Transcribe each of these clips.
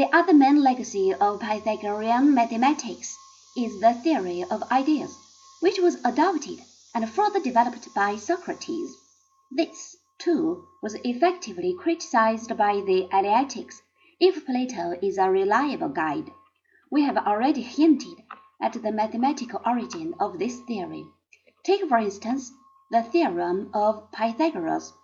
The other main legacy of Pythagorean mathematics is the theory of ideas, which was adopted and further developed by Socrates. This, too, was effectively criticized by the Eleatics, if Plato is a reliable guide. We have already hinted at the mathematical origin of this theory. Take, for instance, the theorem of Pythagoras.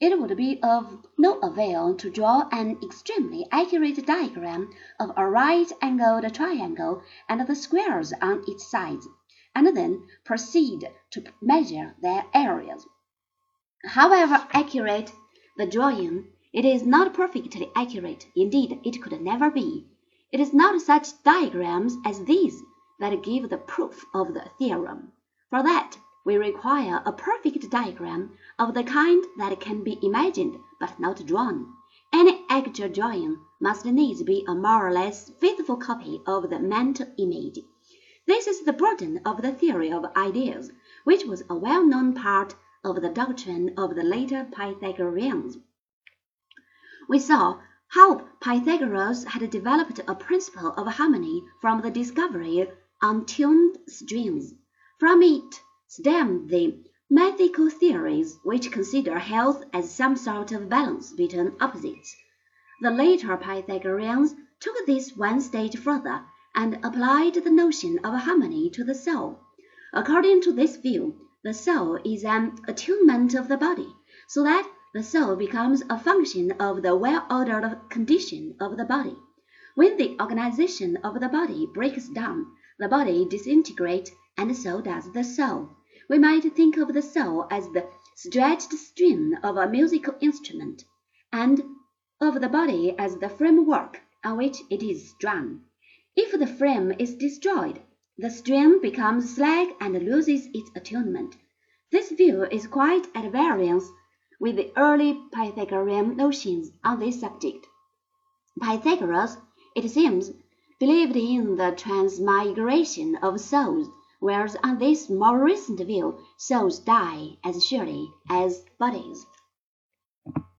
It would be of no avail to draw an extremely accurate diagram of a right-angled triangle and the squares on its sides, and then proceed to measure their areas. However accurate the drawing, it is not perfectly accurate, indeed it could never be. It is not such diagrams as these that give the proof of the theorem. For that we require a perfect diagram of the kind that can be imagined but not drawn. Any actual drawing must needs be a more or less faithful copy of the mental image. This is the burden of the theory of ideas, which was a well-known part of the doctrine of the later Pythagoreans. We saw how Pythagoras had developed a principle of harmony from the discovery of tuned strings. From it stem the mythical theories which consider health as some sort of balance between opposites. The later Pythagoreans took this one stage further and applied the notion of harmony to the soul. According to this view, the soul is an attunement of the body, so that the soul becomes a function of the well-ordered condition of the body. When the organization of the body breaks down, the body disintegrates, and so does the soul. We might think of the soul as the stretched string of a musical instrument, and of the body as the framework on which it is strung. If the frame is destroyed, the string becomes slack and loses its attunement. This view is quite at variance with the early Pythagorean notions on this subject. Pythagoras, it seems, believed in the transmigration of souls whereas on this more recent view souls die as surely as bodies.